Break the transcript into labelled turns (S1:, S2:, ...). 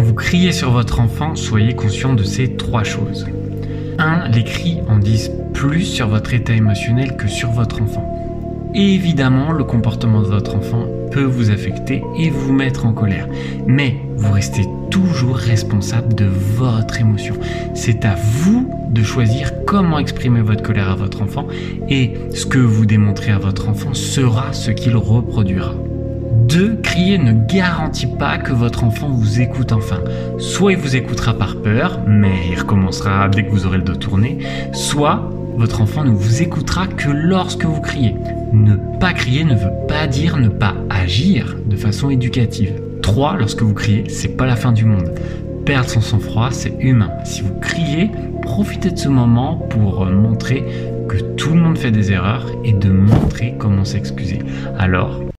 S1: Quand vous criez sur votre enfant, soyez conscient de ces trois choses. 1. Les cris en disent plus sur votre état émotionnel que sur votre enfant. Évidemment, le comportement de votre enfant peut vous affecter et vous mettre en colère. Mais vous restez toujours responsable de votre émotion. C'est à vous de choisir comment exprimer votre colère à votre enfant et ce que vous démontrez à votre enfant sera ce qu'il reproduira. 2. Crier ne garantit pas que votre enfant vous écoute enfin. Soit il vous écoutera par peur, mais il recommencera dès que vous aurez le dos tourné, soit votre enfant ne vous écoutera que lorsque vous criez. Ne pas crier ne veut pas dire ne pas agir de façon éducative. 3. Lorsque vous criez, c'est pas la fin du monde. Perdre son sang-froid, c'est humain. Si vous criez, profitez de ce moment pour montrer que tout le monde fait des erreurs et de montrer comment s'excuser. Alors,